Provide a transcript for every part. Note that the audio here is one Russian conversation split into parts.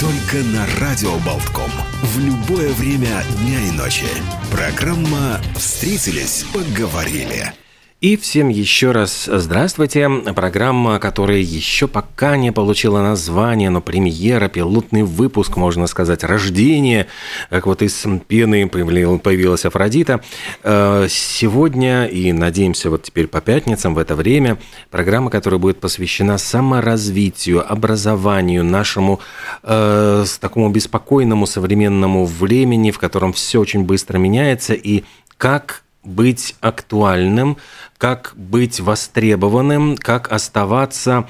Только на Радио Болтком. В любое время дня и ночи. Программа «Встретились, поговорили». И всем еще раз здравствуйте. Программа, которая еще пока не получила название, но премьера, пилотный выпуск, можно сказать, рождение, как вот из пены появилась Афродита. Э, сегодня и, надеемся, вот теперь по пятницам в это время, программа, которая будет посвящена саморазвитию, образованию, нашему э, такому беспокойному современному времени, в котором все очень быстро меняется, и как быть актуальным, как быть востребованным, как оставаться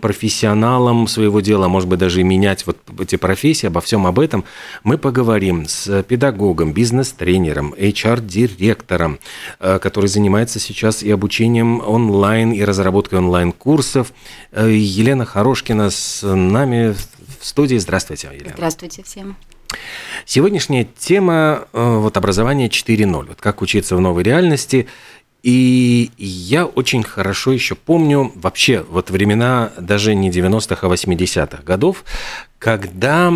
профессионалом своего дела, может быть, даже и менять вот эти профессии, обо всем об этом мы поговорим с педагогом, бизнес-тренером, HR-директором, э, который занимается сейчас и обучением онлайн, и разработкой онлайн-курсов. Э, Елена Хорошкина с нами в студии. Здравствуйте, Елена. Здравствуйте всем. Сегодняшняя тема э, вот образование 4.0, вот как учиться в новой реальности. И я очень хорошо еще помню вообще вот времена даже не 90-х, а 80-х годов, когда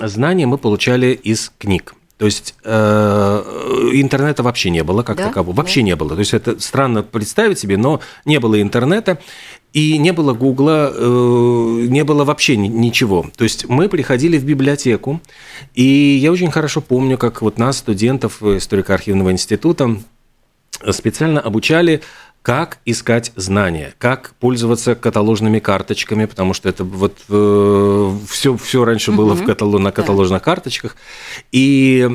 знания мы получали из книг. То есть э, интернета вообще не было как да? такового, вообще да. не было. То есть это странно представить себе, но не было интернета. И не было Гугла, э, не было вообще ничего. То есть мы приходили в библиотеку, и я очень хорошо помню, как вот нас, студентов историко-архивного института, специально обучали как искать знания, как пользоваться каталожными карточками, потому что это вот э, все, все раньше было угу. в каталог, на каталожных да. карточках. И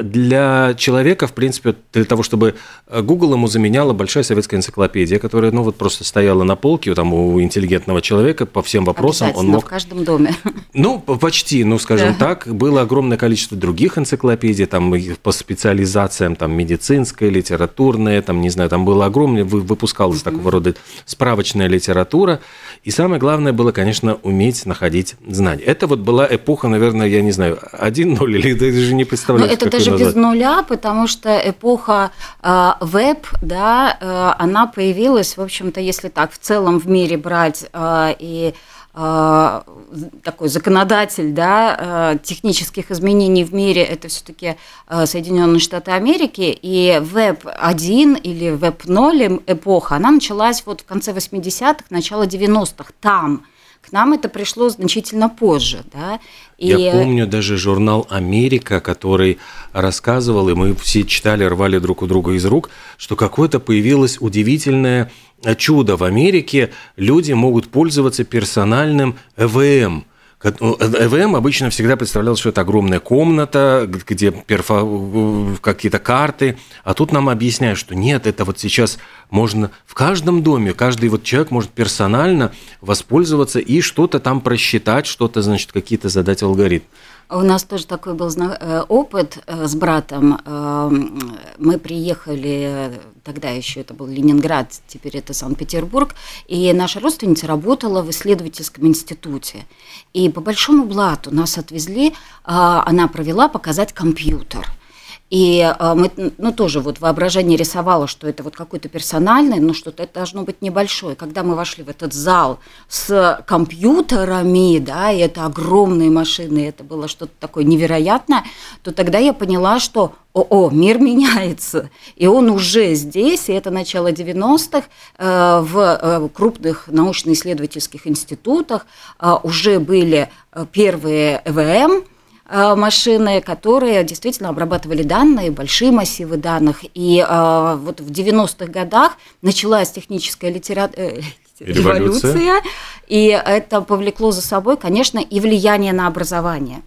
для человека, в принципе, для того, чтобы Google ему заменяла большая советская энциклопедия, которая, ну, вот просто стояла на полке там, у интеллигентного человека по всем вопросам. Он мог... в каждом доме. Ну, почти, ну, скажем да. так. Было огромное количество других энциклопедий, там, по специализациям, там, медицинская, литературная, там, не знаю, там было огромное выпускалась mm-hmm. такого рода справочная литература. И самое главное было, конечно, уметь находить знания. Это вот была эпоха, наверное, я не знаю, 1-0 или даже не представляю. Но это даже без нуля, потому что эпоха э, веб, да, э, она появилась, в общем-то, если так в целом в мире брать э, и такой законодатель да, э, технических изменений в мире – это все-таки э, Соединенные Штаты Америки, и Web1 или Web0 эпоха, она началась вот в конце 80-х, начало 90-х, там – к нам это пришло значительно позже. Да? И... Я помню даже журнал «Америка», который рассказывал, и мы все читали, рвали друг у друга из рук, что какое-то появилось удивительное чудо в Америке. Люди могут пользоваться персональным ЭВМ – ну, ЭВМ обычно всегда представлял, что это огромная комната, где перфо... какие-то карты, а тут нам объясняют, что нет, это вот сейчас можно в каждом доме, каждый вот человек может персонально воспользоваться и что-то там просчитать, что-то, значит, какие-то задать алгоритм. У нас тоже такой был э, опыт э, с братом. Эм, мы приехали, тогда еще это был Ленинград, теперь это Санкт-Петербург, и наша родственница работала в исследовательском институте. И по большому блату нас отвезли, а, она провела показать компьютер – и а, мы, ну, тоже вот воображение рисовало, что это вот какой-то персональный, но что-то это должно быть небольшое. Когда мы вошли в этот зал с компьютерами, да, и это огромные машины, это было что-то такое невероятное, то тогда я поняла, что о, о, мир меняется, и он уже здесь, и это начало 90-х, э, в э, крупных научно-исследовательских институтах э, уже были первые ЭВМ, Э, машины, которые действительно обрабатывали данные, большие массивы данных. И э, вот в 90-х годах началась техническая литература э, революция. революция, и это повлекло за собой, конечно, и влияние на образование.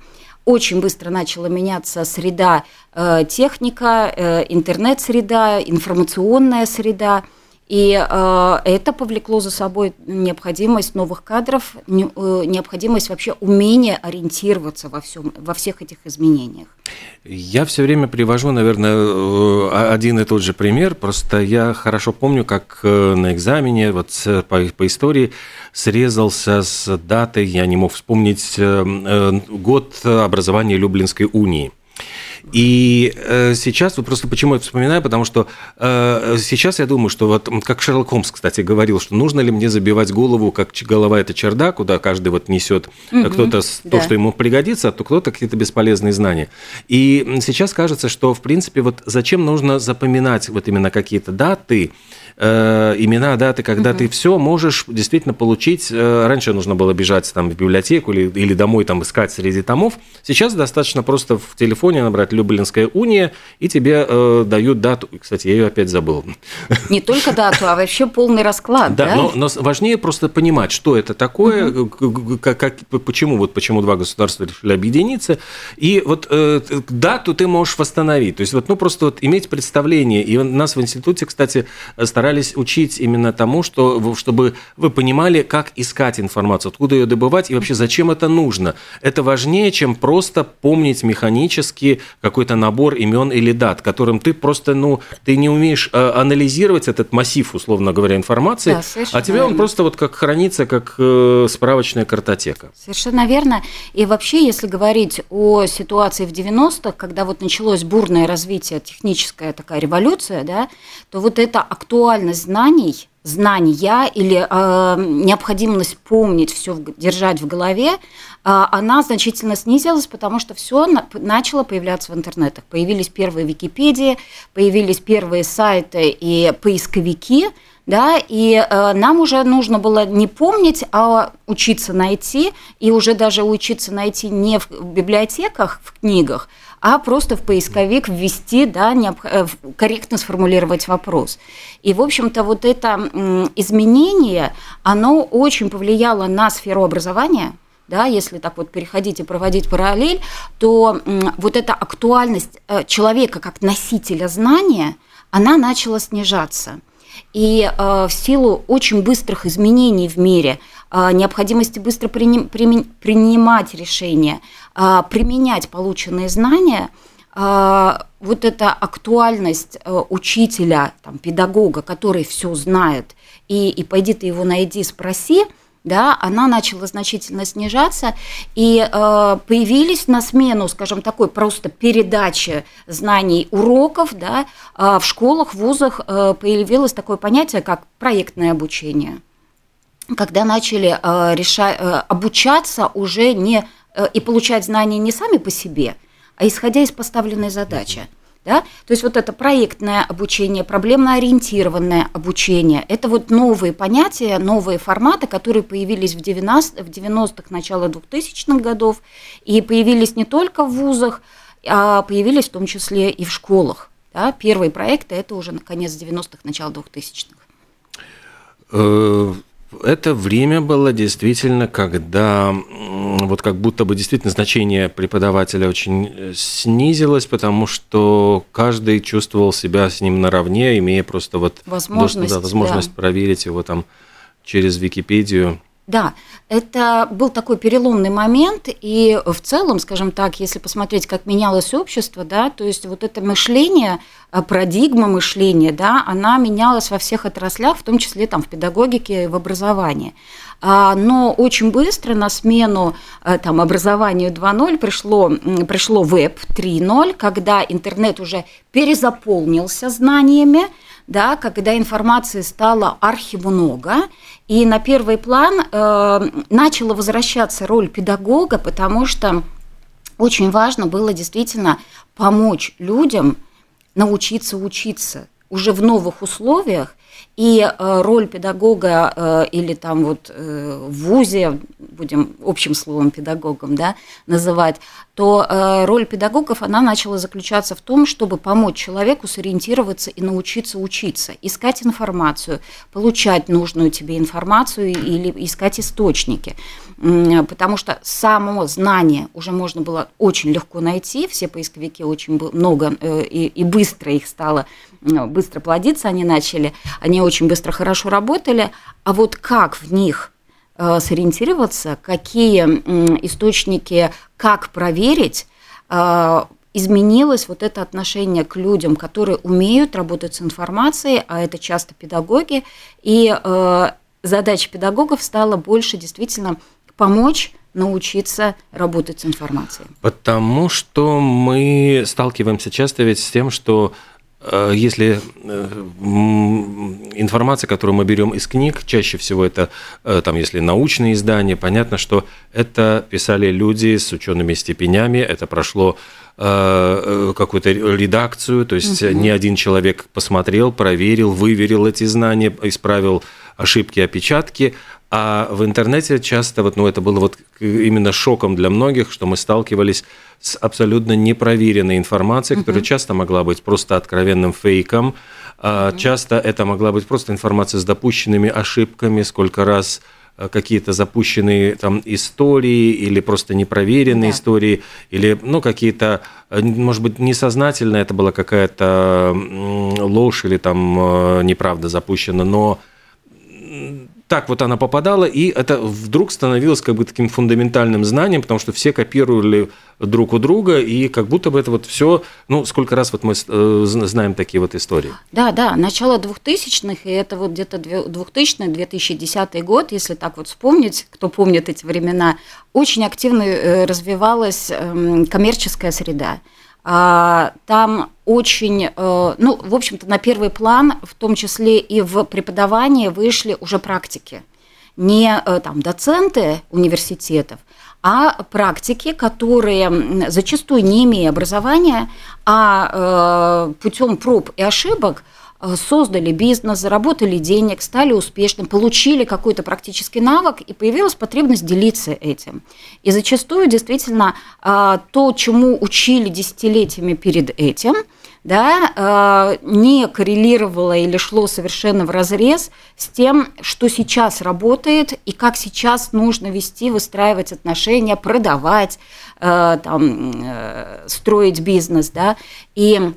Очень быстро начала меняться среда, техника, интернет-среда, информационная среда – И э, это повлекло за собой необходимость новых кадров, не, э, необходимость вообще умения ориентироваться во, всем, во всех этих изменениях. Я все время привожу, наверное, э, один и тот же пример. Просто я хорошо помню, как э, на экзамене вот по, по истории срезался с датой, я не мог вспомнить э, год образования Люблинской унии. И э, сейчас, вот просто почему я вспоминаю, потому что э, сейчас я думаю, что вот как Шерлок Холмс, кстати, говорил, что нужно ли мне забивать голову, как голова это чердак, куда каждый вот несет угу, кто-то да. то, что ему пригодится, а то кто-то какие-то бесполезные знания. И сейчас кажется, что в принципе вот зачем нужно запоминать вот именно какие-то даты, э, имена, даты, когда угу. ты все можешь действительно получить. Э, раньше нужно было бежать там в библиотеку или, или домой там искать среди томов. Сейчас достаточно просто в телефоне набрать Люблинская уния, и тебе э, дают дату. Кстати, я ее опять забыл. Не только дату, а вообще полный расклад. Да, да? Но, но важнее просто понимать, что это такое, угу. как, как, почему, вот почему два государства решили объединиться. И вот э, дату ты можешь восстановить. То есть вот, ну, просто вот иметь представление. И нас в институте, кстати, старались учить именно тому, что, чтобы вы понимали, как искать информацию, откуда ее добывать и вообще зачем это нужно. Это важнее, чем просто помнить механически какой-то набор имен или дат, которым ты просто, ну, ты не умеешь э, анализировать этот массив, условно говоря, информации, да, а тебе он просто вот как хранится, как э, справочная картотека. Совершенно верно. И вообще, если говорить о ситуации в 90-х, когда вот началось бурное развитие, техническая такая революция, да, то вот актуально актуальность знаний, знания или э, необходимость помнить все, держать в голове, э, она значительно снизилась, потому что все на, начало появляться в интернетах. Появились первые Википедии, появились первые сайты и поисковики, да, и э, нам уже нужно было не помнить, а учиться найти, и уже даже учиться найти не в библиотеках, в книгах, а просто в поисковик ввести, да, необ... Э, корректно сформулировать вопрос. И, в общем-то, вот это изменение, оно очень повлияло на сферу образования, да, если так вот переходить и проводить параллель, то вот эта актуальность э, человека как носителя знания, она начала снижаться. И э, в силу очень быстрых изменений в мире, необходимости быстро приним, приним, принимать решения, э, применять полученные знания, э, вот эта актуальность э, учителя, там, педагога, который все знает, и, и пойди ты его найди, спроси – да, она начала значительно снижаться, и э, появились на смену, скажем, такой просто передачи знаний уроков, да, э, в школах, вузах э, появилось такое понятие, как проектное обучение, когда начали э, решать, э, обучаться уже не э, и получать знания не сами по себе, а исходя из поставленной задачи. Да? То есть вот это проектное обучение, проблемно-ориентированное обучение, это вот новые понятия, новые форматы, которые появились в 90-х, в 90-х, начало 2000-х годов, и появились не только в вузах, а появились в том числе и в школах. Да? Первые проекты – это уже конец 90-х, начало 2000-х это время было действительно, когда вот как будто бы действительно значение преподавателя очень э, снизилось, потому что каждый чувствовал себя с ним наравне, имея просто вот возможность, да, возможность да. проверить его там через Википедию. Да, это был такой переломный момент, и в целом, скажем так, если посмотреть, как менялось общество, да, то есть вот это мышление, э, парадигма мышления, да, она менялась во всех отраслях, в том числе там в педагогике и в образовании. А, но очень быстро на смену э, там, образованию 2.0 пришло, пришло веб 3.0, когда интернет уже перезаполнился знаниями, да, когда информации стало архимного, и на первый план э, начала возвращаться роль педагога, потому что очень важно было действительно помочь людям научиться учиться уже в новых условиях, и э, роль педагога э, или там вот э, в ВУЗе, будем общим словом педагогом да, называть, то роль педагогов, она начала заключаться в том, чтобы помочь человеку сориентироваться и научиться учиться, искать информацию, получать нужную тебе информацию или искать источники. Потому что само знание уже можно было очень легко найти, все поисковики очень много и, и быстро их стало, быстро плодиться они начали, они очень быстро, хорошо работали, а вот как в них э, сориентироваться, какие источники, как проверить, э, изменилось вот это отношение к людям, которые умеют работать с информацией, а это часто педагоги, и э, задача педагогов стала больше действительно помочь научиться работать с информацией. Потому что мы сталкиваемся часто ведь с тем, что если э, информация, которую мы берем из книг, чаще всего это, э, там, если научные издания, понятно, что это писали люди с учеными степенями, это прошло какую-то редакцию, то есть угу. не один человек посмотрел, проверил, выверил эти знания, исправил ошибки, опечатки, а в интернете часто, вот, ну, это было вот именно шоком для многих, что мы сталкивались с абсолютно непроверенной информацией, которая uh часто могла быть просто откровенным фейком, uh часто это могла быть просто информация с допущенными ошибками, сколько раз а, какие-то запущенные там истории или просто непроверенные да. истории, или ну, какие-то, а, может быть, несознательно это была какая-то ложь или там а, неправда запущена, но так вот она попадала, и это вдруг становилось как бы таким фундаментальным знанием, потому что все копировали друг у друга, и как будто бы это вот все, ну, сколько раз вот мы э, знаем такие вот истории. Да, да, начало 2000-х, и это вот где-то 2000-2010 год, если так вот вспомнить, кто помнит эти времена, очень активно э, развивалась эм, коммерческая среда. А, там очень, э, ну, в общем-то, на первый план, в том числе и в преподавании, вышли уже практики. Не э, там доценты университетов, а практики, которые зачастую не имея образования, а э, путем проб и ошибок – создали бизнес, заработали денег, стали успешным, получили какой-то практический навык, и появилась потребность делиться этим. И зачастую действительно э, то, чему учили десятилетиями перед этим, да, э, не коррелировало или шло совершенно в разрез с тем, что сейчас работает и как сейчас нужно вести, выстраивать отношения, продавать, там, строить бизнес. Да, и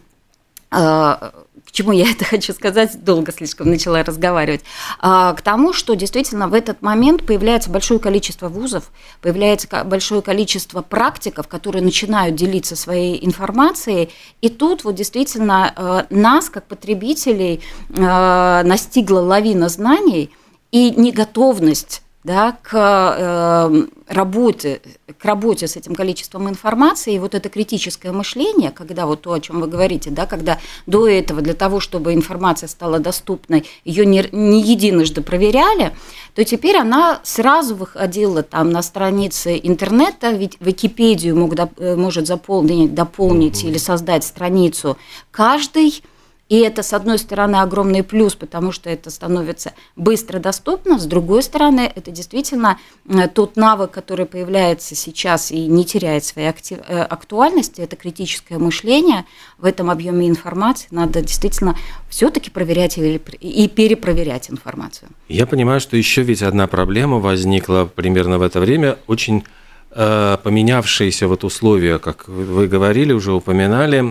к чему я это хочу сказать, долго слишком начала разговаривать, а, к тому, что действительно в этот момент появляется большое количество вузов, появляется большое количество практиков, которые начинают делиться своей информацией, и тут вот действительно э, нас, как потребителей, э, настигла лавина знаний и неготовность да, к э, работе, к работе с этим количеством информации, и вот это критическое мышление, когда вот то, о чем вы говорите, да, когда до этого для того, чтобы информация стала доступной, ее не, не единожды проверяли, то теперь она сразу выходила там на страницы интернета, ведь Википедию мог, э, может заполнить, дополнить или создать страницу каждый и это, с одной стороны, огромный плюс, потому что это становится быстро доступно, с другой стороны, это действительно э, тот навык, который появляется сейчас и не теряет своей актив... Э, актуальности, это критическое мышление. В этом объеме информации надо действительно все-таки проверять и перепроверять информацию. Я понимаю, что еще ведь одна проблема возникла примерно в это время, очень э, поменявшиеся вот условия, как вы говорили, уже упоминали,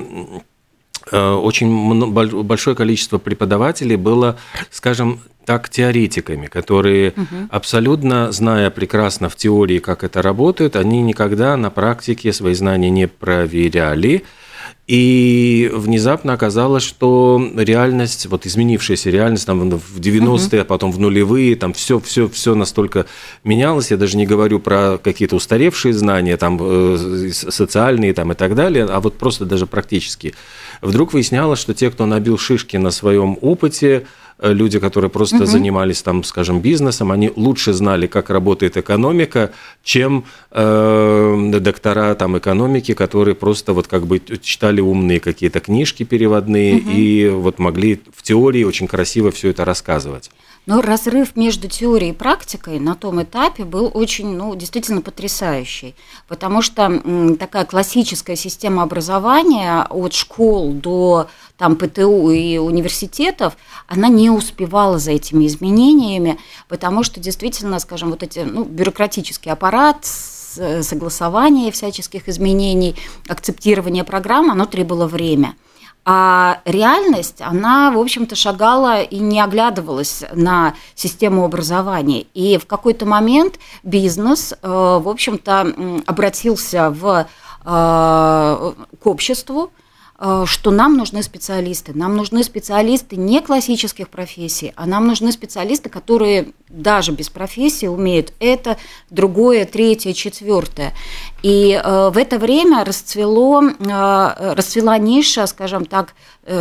очень большое количество преподавателей было, скажем так, теоретиками, которые угу. абсолютно, зная прекрасно в теории, как это работает, они никогда на практике свои знания не проверяли, и внезапно оказалось, что реальность, вот изменившаяся реальность там в 90-е, а потом в нулевые, там все, все, все настолько менялось. Я даже не говорю про какие-то устаревшие знания, там э, социальные там и так далее, а вот просто даже практически. Вдруг выяснялось, что те, кто набил шишки на своем опыте, Э, люди, которые просто угу. занимались там, скажем, бизнесом, они лучше знали, как работает экономика, чем э, доктора там экономики, которые просто вот как бы читали умные какие-то книжки переводные угу. и вот могли в теории очень красиво все это рассказывать. Но разрыв между теорией и практикой на том этапе был очень, ну, действительно потрясающий, потому что такая классическая система образования от школ до там ПТУ и университетов, она не успевала за этими изменениями, потому что действительно, скажем, вот эти, ну, бюрократический аппарат, согласование всяческих изменений, акцептирование программ, оно требовало время – А реальность, она, в общем-то, шагала и не оглядывалась на систему образования. И в какой-то момент бизнес, э, в общем-то, обратился в, э, к обществу, что нам нужны специалисты. Нам нужны специалисты не классических профессий, а нам нужны специалисты, которые даже без профессии умеют это, другое, третье, четвертое. И э, в это время расцвело, э, расцвела ниша, скажем так,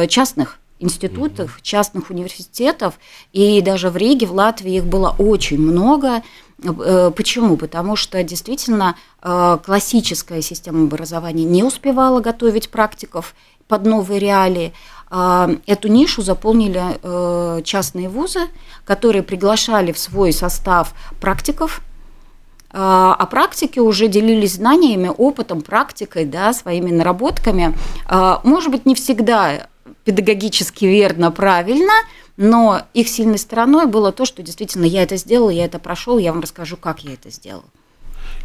частных институтов, частных университетов, и даже в Риге, в Латвии их было очень много. Почему? Потому что действительно классическая система образования не успевала готовить практиков, под новые реалии. А, эту нишу заполнили э, частные вузы, которые приглашали в свой состав практиков, а, практики уже делились знаниями, опытом, практикой, да, своими наработками. Может быть, не всегда педагогически верно, правильно, но их сильной стороной было то, что действительно я это сделал, я это прошел, я вам расскажу, как я это сделал.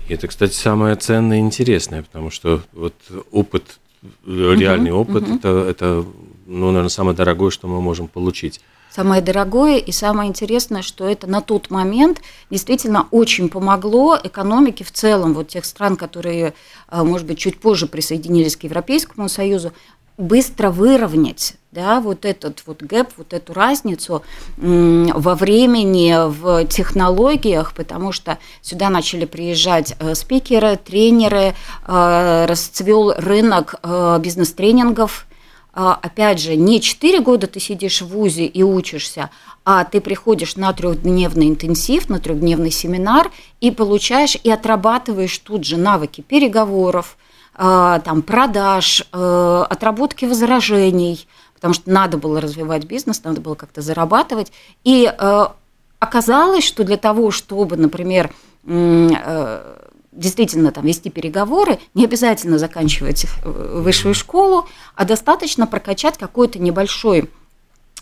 И это, кстати, самое ценное и интересное, потому что вот опыт реальный угу, опыт угу. это, это, ну, наверное, самое дорогое, что мы можем получить. Самое дорогое и самое интересное, что это на тот момент действительно очень помогло экономике в целом, вот тех стран, которые, а, может быть, чуть позже присоединились к Европейскому Союзу, быстро выровнять да, вот этот вот гэп, вот эту разницу во времени, в технологиях, потому что сюда начали приезжать э, спикеры, тренеры, э, расцвел рынок э, бизнес-тренингов. Опять же, не 4 года ты сидишь в ВУЗе и учишься, а ты приходишь на трехдневный интенсив, на трехдневный семинар и получаешь и отрабатываешь тут же навыки переговоров, там, продаж, э, отработки возражений, потому что надо было развивать бизнес, надо было как-то зарабатывать. И э, оказалось, что для того, чтобы, например, действительно там вести переговоры, не обязательно заканчивать высшую школу, а достаточно прокачать какой-то небольшой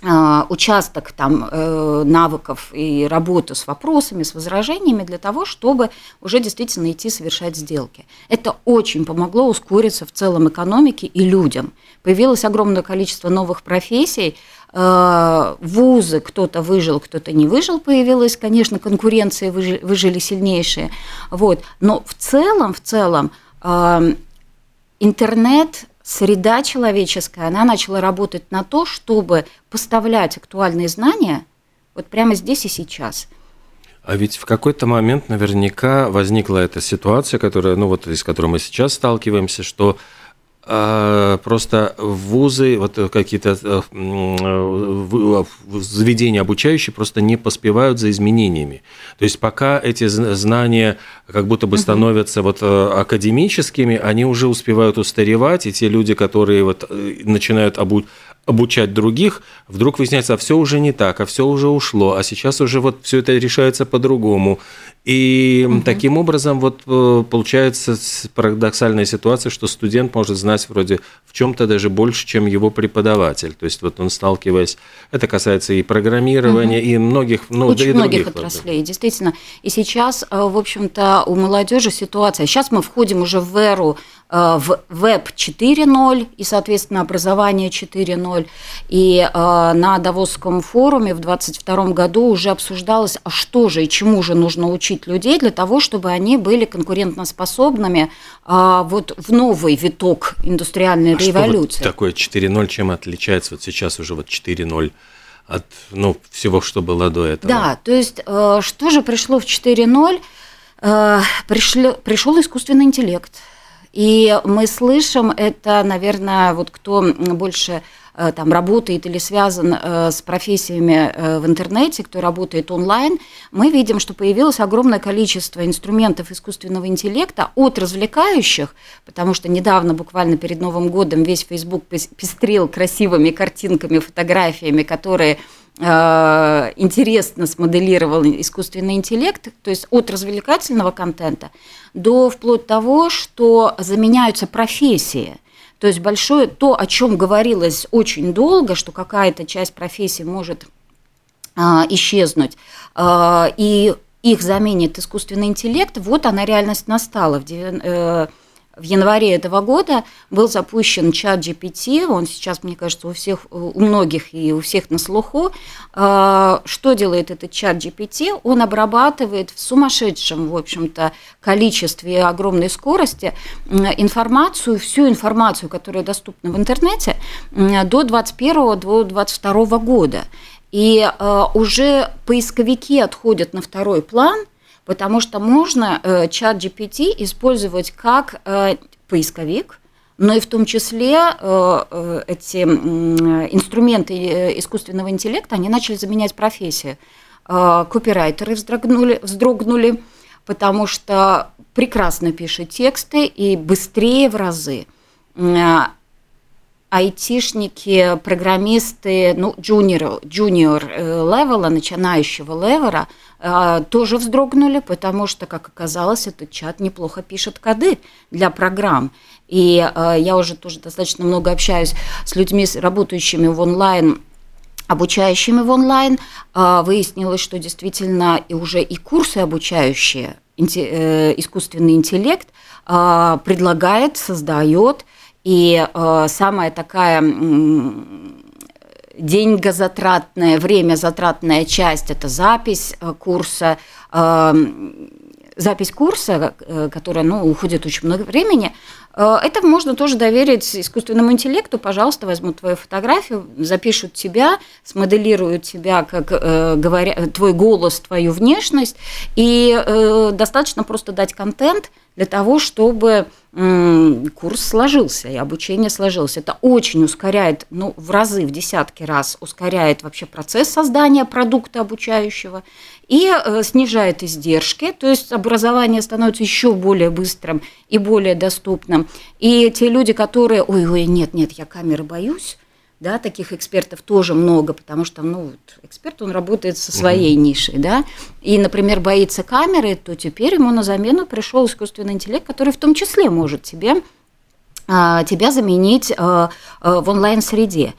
участок там э, навыков и работу с вопросами, с возражениями для того, чтобы уже действительно идти совершать сделки. Это очень помогло ускориться в целом экономике и людям. Появилось огромное количество новых профессий, э, вузы, кто-то выжил, кто-то не выжил, появилась, конечно, конкуренция, выжили, выжили сильнейшие. Вот. Но в целом, в целом, э, интернет среда человеческая, она начала работать на то, чтобы поставлять актуальные знания вот прямо здесь и сейчас. А ведь в какой-то момент наверняка возникла эта ситуация, которая, ну вот, с которой мы сейчас сталкиваемся, что просто вузы, вот какие-то э, э, заведения обучающие просто не поспевают за изменениями. То есть пока эти знания как будто бы становятся вот э, академическими, они уже успевают устаревать, и те люди, которые вот начинают обу обучать других, вдруг выясняется, а все уже не так, а все уже ушло, а сейчас уже вот все это решается по-другому. И угу. таким образом вот э, получается парадоксальная ситуация, что студент может знать вроде в чем-то даже больше, чем его преподаватель. То есть вот он сталкиваясь, это касается и программирования, угу. и многих, ну, Очень да и многих других отраслей, ладно. действительно. И сейчас, э, в общем-то, у молодежи ситуация. Сейчас мы входим уже в эру в веб 4.0 и, соответственно, образование 4.0. И э, на Давосском форуме в 2022 году уже обсуждалось, а что же и чему же нужно учить людей для того, чтобы они были конкурентоспособными э, вот в новый виток индустриальной а революции. Что вот такое 4.0, чем отличается вот сейчас уже вот 4.0? от ну, всего, что было до этого. Да, то есть что же пришло в 4.0? Пришло, пришел искусственный интеллект, и мы слышим это, наверное, вот кто больше э, там работает или связан э, с профессиями э, в интернете, кто работает онлайн, мы видим, что появилось огромное количество инструментов искусственного интеллекта от развлекающих, потому что недавно, буквально перед Новым годом, весь Facebook пестрил красивыми картинками, фотографиями, которые интересно смоделировал искусственный интеллект, то есть от развлекательного контента до вплоть того, что заменяются профессии. То есть большое то, о чем говорилось очень долго, что какая-то часть профессии может а, исчезнуть, а, и их заменит искусственный интеллект, вот она реальность настала. В, э, в январе этого года был запущен чат GPT, он сейчас, мне кажется, у всех, у многих и у всех на слуху. А, что делает этот чат GPT? Он обрабатывает в сумасшедшем, в общем-то, количестве огромной скорости информацию, всю информацию, которая доступна в интернете до 2021 до 2022 года. И а, уже поисковики отходят на второй план, потому что можно э, чат GPT использовать как э, поисковик, но и в том числе э, эти инструменты искусственного интеллекта, они начали заменять профессию. Копирайтеры вздрогнули, вздрогнули, потому что прекрасно пишет тексты и быстрее в разы айтишники, программисты, ну, junior, junior левела, начинающего левера, э, тоже вздрогнули, потому что, как оказалось, этот чат неплохо пишет коды для программ. И э, я уже тоже достаточно много общаюсь с людьми, работающими в онлайн, обучающими в онлайн. Э, выяснилось, что действительно и уже и курсы обучающие искусственный интеллект предлагает, создает – и э, самая такая деньгозатратная, время затратная часть – это запись э, курса, э, запись курса, которая ну, уходит очень много времени, это можно тоже доверить искусственному интеллекту. Пожалуйста, возьмут твою фотографию, запишут тебя, смоделируют тебя, как говоря, твой голос, твою внешность, и достаточно просто дать контент для того, чтобы курс сложился, и обучение сложилось. Это очень ускоряет, ну, в разы, в десятки раз ускоряет вообще процесс создания продукта обучающего и э, снижает издержки, то есть образование становится еще более быстрым и более доступным. И те люди, которые, ой-ой, нет-нет, я камеры боюсь, да, таких экспертов тоже много, потому что, ну, вот, эксперт, он работает со своей угу. нишей, да, и, например, боится камеры, то теперь ему на замену пришел искусственный интеллект, который в том числе может тебе, а, тебя заменить а, а, в онлайн-среде.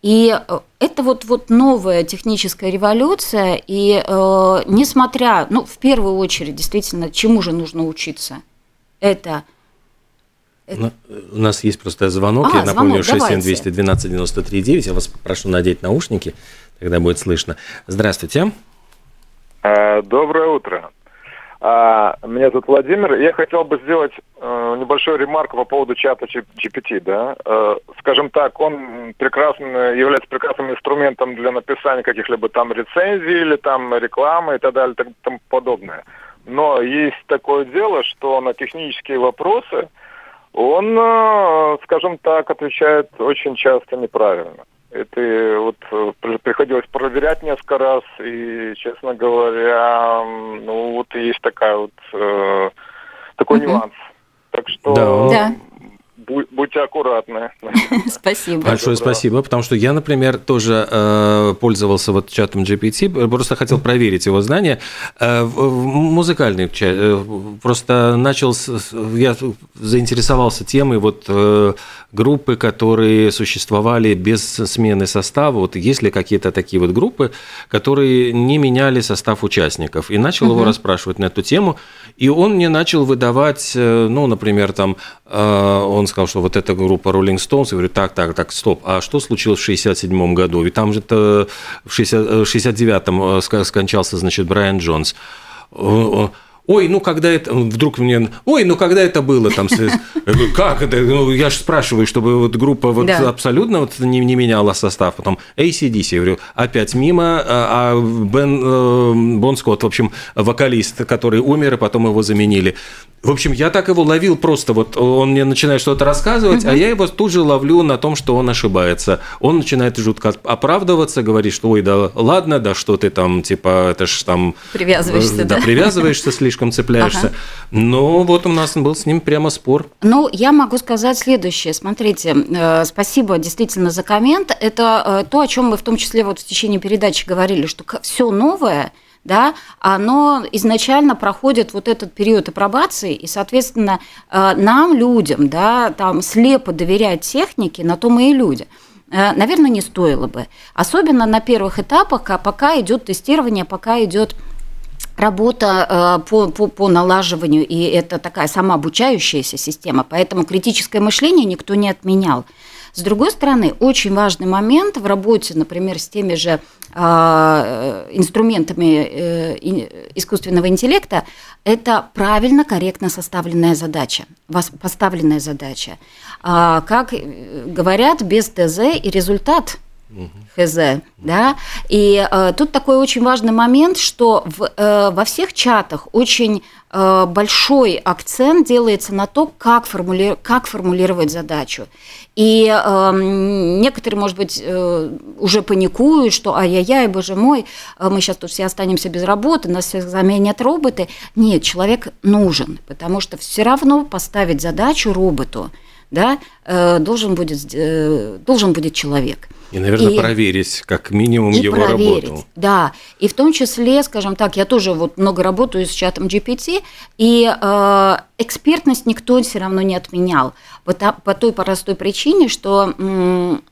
И это вот, вот новая техническая революция, и э, несмотря, ну, в первую очередь, действительно, чему же нужно учиться? Это – это... У нас есть просто звонок. А, Я напомню, 67212-93-9. Я вас прошу надеть наушники, тогда будет слышно. Здравствуйте. Э, доброе утро. А, меня тут Владимир. Я хотел бы сделать э, небольшую ремарку по поводу чата GPT. Да? Э, скажем так, он прекрасно, является прекрасным инструментом для написания каких-либо там рецензий или там рекламы и так далее и тому подобное. Но есть такое дело, что на технические вопросы – он, э, скажем так, отвечает очень часто неправильно. Это вот э, приходилось проверять несколько раз, и, честно говоря, ну вот есть такая вот э, такой угу. нюанс. Так что да будьте аккуратны. Спасибо. Большое спасибо, потому что я, например, тоже э, пользовался вот чатом GPT, просто хотел проверить его знания. Э, музыкальный чат, э, просто начал, с, я заинтересовался темой вот э, группы, которые существовали без смены состава. Вот есть ли какие-то такие вот группы, которые не меняли состав участников? И начал угу. его расспрашивать на эту тему, и он мне начал выдавать, э, ну, например, там, э, он сказал, что вот эта группа Rolling Stones, я говорю, так, так, так, стоп, а что случилось в 67 году? Ведь там же это в 69-м э, скончался, значит, Брайан Джонс ой, ну когда это, вдруг мне, ой, ну когда это было там, как это, ну я же спрашиваю, чтобы вот группа вот да. абсолютно вот не, не меняла состав, потом ACDC, я говорю, опять мимо, а, а Бен, э, Бон Скотт, в общем, вокалист, который умер, и потом его заменили. В общем, я так его ловил просто, вот он мне начинает что-то рассказывать, угу. а я его тут же ловлю на том, что он ошибается. Он начинает жутко оправдываться, говорит, что ой, да ладно, да что ты там, типа, это ж там... Привязываешься, да? Да, привязываешься, слишком цепляешься. Ага. Но вот у нас был с ним прямо спор. Ну, я могу сказать следующее. Смотрите, э, спасибо действительно за коммент. Это э, то, о чем мы в том числе вот в течение передачи говорили, что все новое – да, оно изначально проходит вот этот период апробации, и, соответственно, э, нам, людям, да, там слепо доверять технике, на то мы и люди наверное, не стоило бы. Особенно на первых этапах, а пока идет тестирование, пока идет работа э, по, по, по налаживанию, и это такая самообучающаяся система, поэтому критическое мышление никто не отменял. С другой стороны, очень важный момент в работе, например, с теми же э, инструментами э, искусственного интеллекта, это правильно, корректно составленная задача, поставленная задача. А, как говорят, без ТЗ и результат ХЗ, да, и э, тут такой очень важный момент, что в, э, во всех чатах очень э, большой акцент делается на то, как, формули... как формулировать задачу. И э, некоторые, может быть, э, уже паникуют, что ай-яй-яй, боже мой, э, мы сейчас тут все останемся без работы, нас всех заменят роботы. Нет, человек нужен, потому что все равно поставить задачу роботу, да, э, должен будет, э, должен будет человек. И, наверное, и, проверить как минимум и его проверить, работу. Да, и в том числе, скажем так, я тоже вот много работаю с чатом GPT, и э, экспертность никто все равно не отменял по, по той простой причине, что м,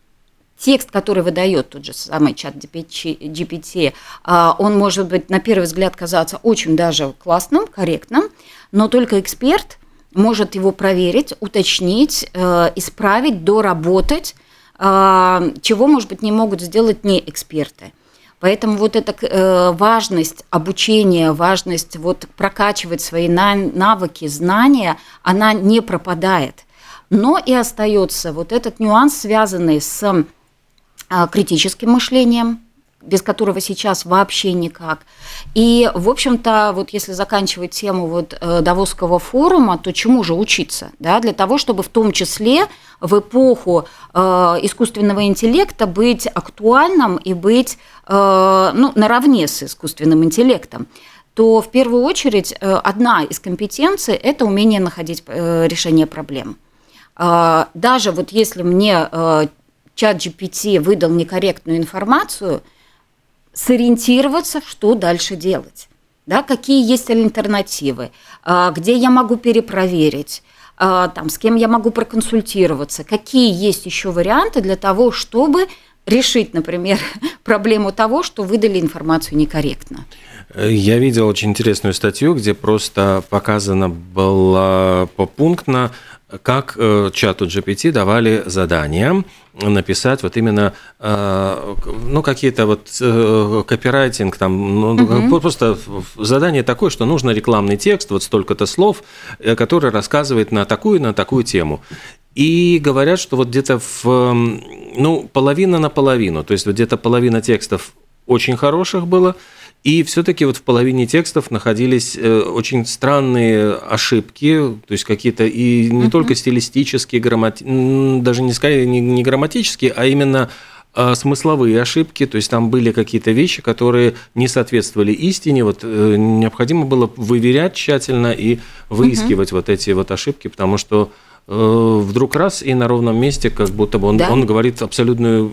текст, который выдает тот же самый чат GPT, э, он может быть на первый взгляд казаться очень даже классным, корректным, но только эксперт может его проверить, уточнить, э, исправить, доработать а, чего, может быть, не могут сделать не эксперты. Поэтому вот эта э, важность обучения, важность вот прокачивать свои навыки, знания, она не пропадает. Но и остается вот этот нюанс, связанный с критическим мышлением, без которого сейчас вообще никак. И, в общем-то, вот если заканчивать тему вот э, Давосского форума, то чему же учиться? Да? Для того, чтобы в том числе в эпоху э, искусственного интеллекта быть актуальным и быть э, ну, наравне с искусственным интеллектом то в первую очередь одна из компетенций – это умение находить решение проблем. Даже вот если мне чат GPT выдал некорректную информацию – сориентироваться, что дальше делать. Да, какие есть альтернативы, а, где я могу перепроверить, а, там, с кем я могу проконсультироваться, какие есть еще варианты для того, чтобы решить, например, проблему того, что выдали информацию некорректно. Я видел очень интересную статью, где просто показано было попунктно, как э, чату GPT давали задания написать вот именно э, ну какие-то вот э, копирайтинг там ну, угу. просто задание такое что нужно рекламный текст вот столько-то слов который рассказывает на такую на такую тему и говорят что вот где-то в ну половина на половину то есть вот где-то половина текстов очень хороших было и все-таки вот в половине текстов находились э, очень странные ошибки, то есть какие-то и не uh-huh. только стилистические, граммати... даже не сказать не, не грамматические, а именно а, смысловые ошибки, то есть там были какие-то вещи, которые не соответствовали истине, вот э, необходимо было выверять тщательно и выискивать uh-huh. вот эти вот ошибки, потому что Э, вдруг раз и на ровном месте, как будто бы он, да? он говорит абсолютную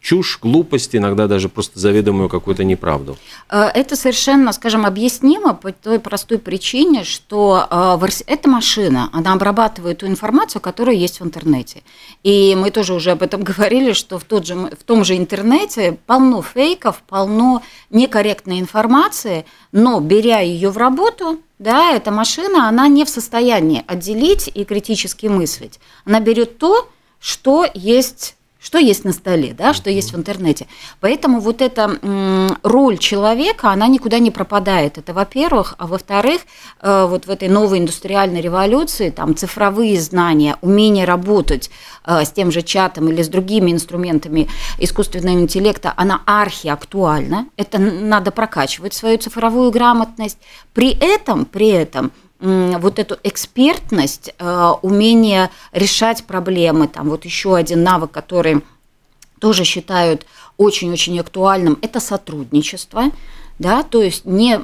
чушь, глупость, иногда даже просто заведомую какую-то неправду. Э, это совершенно, скажем, объяснимо по той простой причине, что э, эта машина, она обрабатывает ту информацию, которая есть в интернете. И мы тоже уже об этом говорили, что в, тот же, в том же интернете полно фейков, полно некорректной информации, но беря ее в работу, да, эта машина, она не в состоянии отделить и критически мыслить. Она берет то, что есть что есть на столе, да, что есть в интернете. Поэтому вот эта роль человека, она никуда не пропадает. Это во-первых. А во-вторых, э, вот в этой новой индустриальной революции там цифровые знания, умение работать э, с тем же чатом или с другими инструментами искусственного интеллекта, она архиактуальна. Это надо прокачивать свою цифровую грамотность. При этом, при этом – вот эту экспертность, э, умение решать проблемы, там вот еще один навык, который тоже считают очень-очень актуальным, это сотрудничество, да, то есть не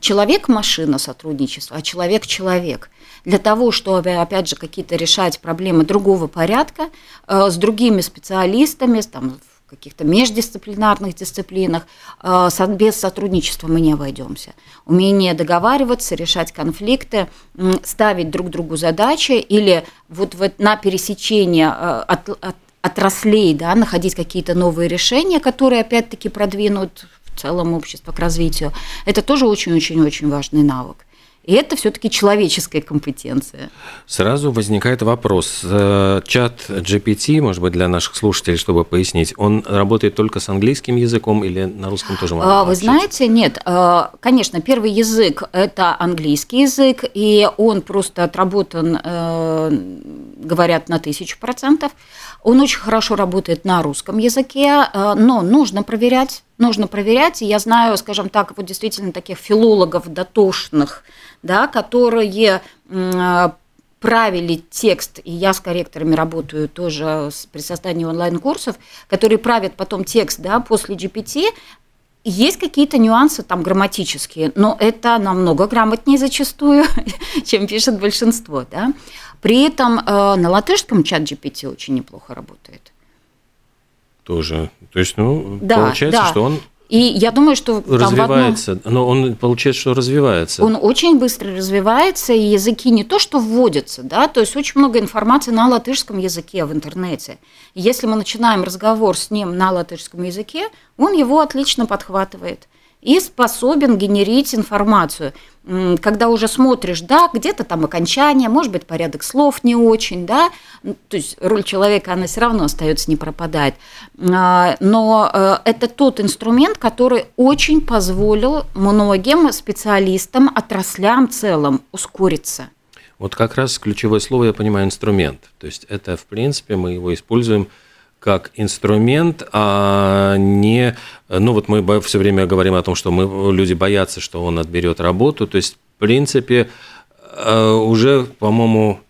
человек-машина сотрудничества, а человек-человек. Для того, чтобы, опять же, какие-то решать проблемы другого порядка э, с другими специалистами, там, каких-то междисциплинарных дисциплинах, э, без сотрудничества мы не обойдемся. Умение договариваться, решать конфликты, ставить друг другу задачи или вот на пересечение э, от, от, отраслей, да, находить какие-то новые решения, которые опять-таки продвинут в целом общества к развитию. Это тоже очень-очень-очень важный навык. И это все-таки человеческая компетенция. Сразу возникает вопрос. Э, чат GPT, может быть, для наших слушателей, чтобы пояснить, он работает только с английским языком или на русском тоже можно а, Вы знаете, нет. Э, конечно, первый язык – это английский язык, и он просто отработан, э, говорят, на тысячу процентов. Он очень хорошо работает на русском языке, но нужно проверять, нужно проверять. Я знаю, скажем так, вот действительно таких филологов дотошных, да, которые правили текст, и я с корректорами работаю тоже при создании онлайн-курсов, которые правят потом текст да, после GPT, есть какие-то нюансы там грамматические, но это намного грамотнее зачастую, чем пишет большинство. Да? При этом э, на латышском чат GPT очень неплохо работает. Тоже. То есть, ну, да, получается, да. что он и я думаю, что развивается, одном... но он получается, что развивается. Он очень быстро развивается, и языки не то, что вводятся, да, то есть очень много информации на латышском языке в интернете. Если мы начинаем разговор с ним на латышском языке, он его отлично подхватывает и способен генерить информацию. Когда уже смотришь, да, где-то там окончание, может быть, порядок слов не очень, да, то есть роль человека, она все равно остается, не пропадает. А, но э, это тот инструмент, который очень позволил многим специалистам, отраслям целом ускориться. Вот как раз ключевое слово, я понимаю, инструмент. То есть это, в принципе, мы его используем как инструмент, а не... Ну вот мы все время говорим о том, что мы, люди боятся, что он отберет работу. То есть, в принципе, э, уже, по-моему,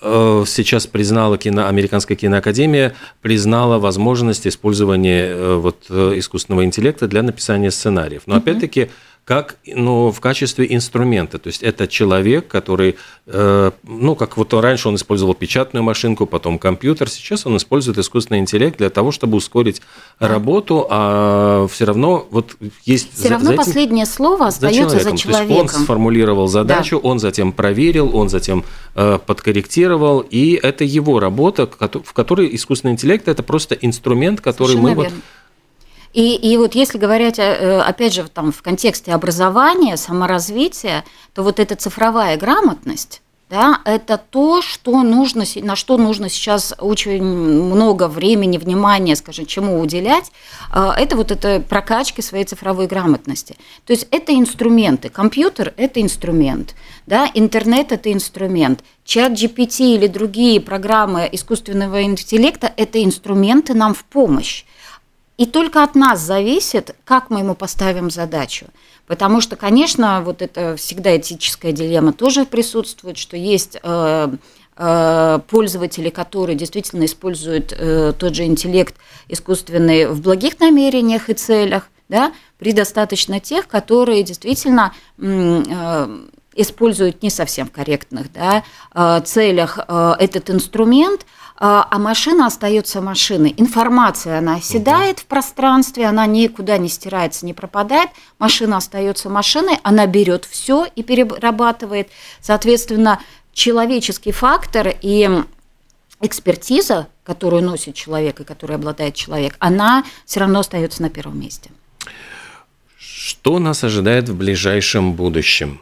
э, сейчас признала кино, Американская киноакадемия признала возможность использования э, вот, искусственного интеллекта для написания сценариев. Но опять-таки как ну, в качестве инструмента. То есть это человек, который, э, ну, как вот раньше он использовал печатную машинку, потом компьютер, сейчас он использует искусственный интеллект для того, чтобы ускорить работу, а все равно вот есть... Все равно за этим, последнее слово остается за, за человеком. То есть он сформулировал задачу, да. он затем проверил, он затем э, подкорректировал, и это его работа, в которой искусственный интеллект – это просто инструмент, который Совершенно мы... Верно. Вот, и, и вот если говорить, э, опять же, там, в контексте образования, саморазвития, то вот эта цифровая грамотность, да, это то, что нужно, на что нужно сейчас очень много времени, внимания, скажем, чему уделять, э, это вот это прокачки своей цифровой грамотности. То есть это инструменты. Компьютер – это инструмент, да, интернет – это инструмент, чат GPT или другие программы искусственного интеллекта – это инструменты нам в помощь. И только от нас зависит, как мы ему поставим задачу. Потому что, конечно, вот это всегда этическая дилемма тоже присутствует, что есть э, э, пользователи, которые действительно используют э, тот же интеллект искусственный в благих намерениях и целях, да, предостаточно тех, которые действительно используют не совсем в корректных да, целях этот инструмент – а, а машина остается машиной. Информация, она оседает в пространстве, она никуда не стирается, не пропадает. Машина остается машиной, она берет все и перерабатывает. Соответственно, человеческий фактор и экспертиза, которую носит человек и которой обладает человек, она все равно остается на первом месте. Что нас ожидает в ближайшем будущем?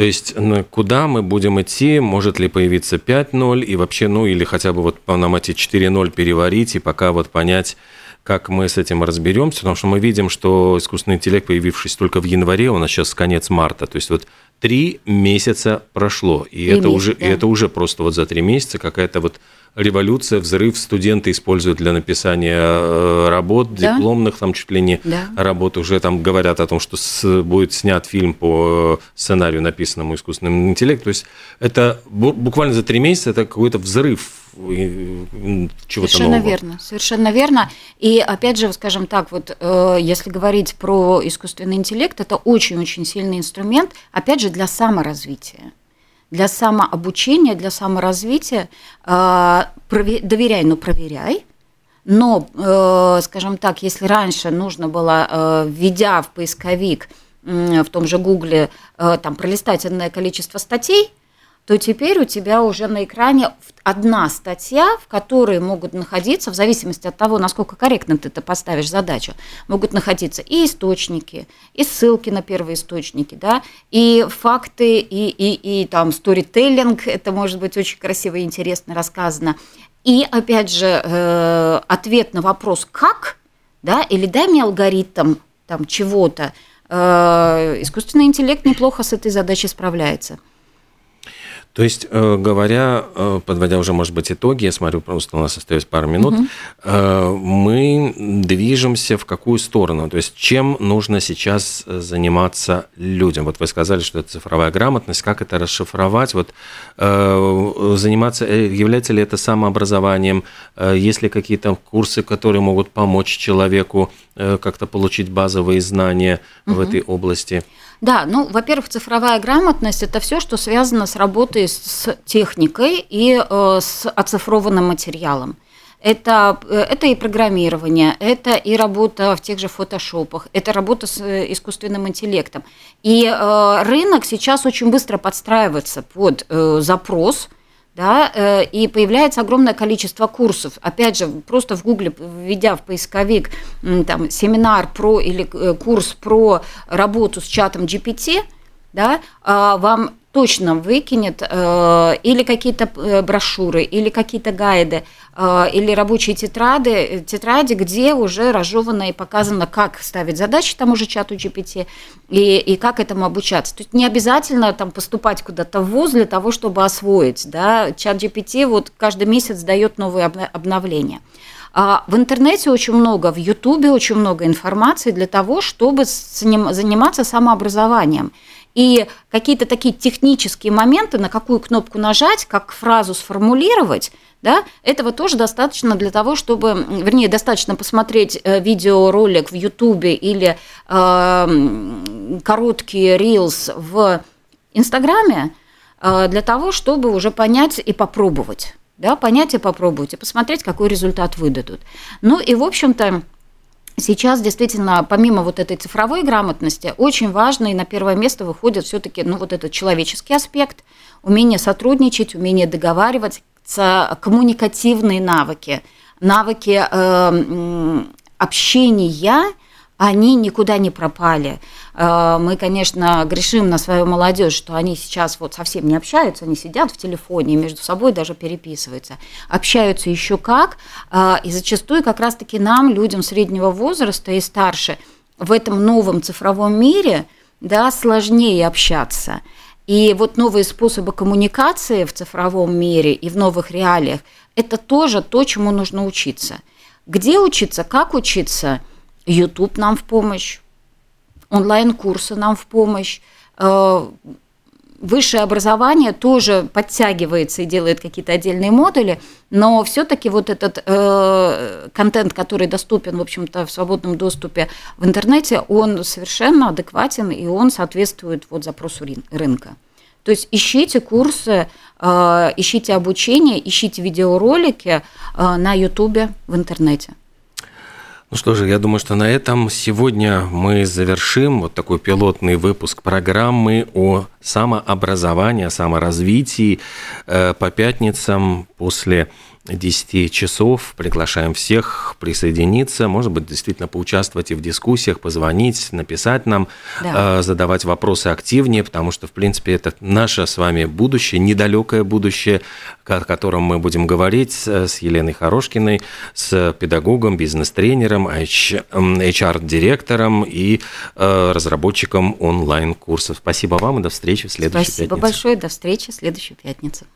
То есть куда мы будем идти, может ли появиться 5.0 и вообще, ну или хотя бы вот нам эти 4.0 переварить и пока вот понять, как мы с этим разберемся, потому что мы видим, что искусственный интеллект, появившись только в январе, у нас сейчас конец марта, то есть вот три месяца прошло, и это месяца, уже, да. и это уже просто вот за три месяца какая-то вот революция, взрыв студенты используют для написания э, работ, да? дипломных, там чуть ли не да. работ. Уже там говорят о том, что с, будет снят фильм по сценарию, написанному искусственным интеллектом. То есть это буквально за три месяца это какой-то взрыв чего-то Совершенно нового. верно, совершенно верно. И опять же, скажем так, вот э, если говорить про искусственный интеллект, это очень-очень сильный инструмент, опять же, для саморазвития для самообучения, для саморазвития. Э, доверяй, но проверяй. Но, э, скажем так, если раньше нужно было, э, введя в поисковик в том же Гугле, там, пролистать количество статей, то теперь у тебя уже на экране одна статья, в которой могут находиться, в зависимости от того, насколько корректно ты это поставишь задачу, могут находиться и источники, и ссылки на первые источники, да, и факты, и, и, и там сторителлинг, это может быть очень красиво и интересно рассказано. И, опять же, э, ответ на вопрос «как?», да, или дай мне алгоритм там чего-то, э, искусственный интеллект неплохо с этой задачей справляется – то есть, э, говоря, э, подводя уже, может быть, итоги, я смотрю, просто у нас остается пару минут, угу. мы движемся в какую сторону? То есть, чем нужно сейчас заниматься людям? Вот вы сказали, что это цифровая грамотность, как это расшифровать? Вот заниматься, является ли это самообразованием? Есть ли какие-то курсы, которые могут помочь человеку как-то получить базовые знания угу. в этой области? Да, ну, во-первых, цифровая грамотность – это все, что связано с работой с техникой и э, с оцифрованным материалом. Это, э, это и программирование, это и работа в тех же фотошопах, это работа с э, искусственным интеллектом. И э, рынок сейчас очень быстро подстраивается под э, запрос – да, э, и появляется огромное количество курсов. Опять же, просто в Гугле, введя в поисковик там, семинар про или э, курс про работу с чатом GPT, да, а, вам точно выкинет э, или какие-то э, брошюры, или какие-то гайды, э, или рабочие тетради, тетради, где уже разжевано и показано, как ставить задачи тому же чату GPT и, и как этому обучаться. То есть не обязательно там поступать куда-то в ВУЗ для того, чтобы освоить. Да? Чат GPT вот каждый месяц дает новые обновления. А в интернете очень много, в Ютубе очень много информации для того, чтобы заниматься самообразованием. И какие-то такие технические моменты, на какую кнопку нажать, как фразу сформулировать, да, этого тоже достаточно для того, чтобы, вернее, достаточно посмотреть э, видеоролик в Ютубе или э, короткие рилс в Инстаграме э, для того, чтобы уже понять и попробовать, да, попробовать, и посмотреть, какой результат выдадут. Ну и, в общем-то, Сейчас действительно, помимо вот этой цифровой грамотности, очень важно и на первое место выходит все-таки ну, вот этот человеческий аспект, умение сотрудничать, умение договариваться, коммуникативные навыки, навыки э, общения они никуда не пропали. Э, мы, конечно, грешим на свою молодежь, что они сейчас вот совсем не общаются, они сидят в телефоне между собой даже переписываются. Общаются еще как, э, и зачастую как раз-таки нам, людям среднего возраста и старше, в этом новом цифровом мире да, сложнее общаться. И вот новые способы коммуникации в цифровом мире и в новых реалиях – это тоже то, чему нужно учиться. Где учиться, как учиться – YouTube нам в помощь, онлайн-курсы нам в помощь, э, высшее образование тоже подтягивается и делает какие-то отдельные модули, но все-таки вот этот э, контент, который доступен, в общем-то, в свободном доступе в интернете, он совершенно адекватен и он соответствует вот запросу рынка. То есть ищите курсы, э, ищите обучение, ищите видеоролики э, на Ютубе в интернете. Ну что же, я думаю, что на этом сегодня мы завершим вот такой пилотный выпуск программы о самообразовании, о саморазвитии э, по пятницам после 10 часов. Приглашаем всех присоединиться, может быть, действительно поучаствовать и в дискуссиях, позвонить, написать нам, да. Э, задавать вопросы активнее, потому что, в принципе, это наше с вами будущее, недалекое будущее, о котором мы будем говорить с Еленой Хорошкиной, с педагогом, бизнес-тренером, HR-директором и э, разработчиком онлайн-курсов. Спасибо вам и до встречи в следующей Спасибо пятнице. Спасибо большое, до встречи в следующую пятницу.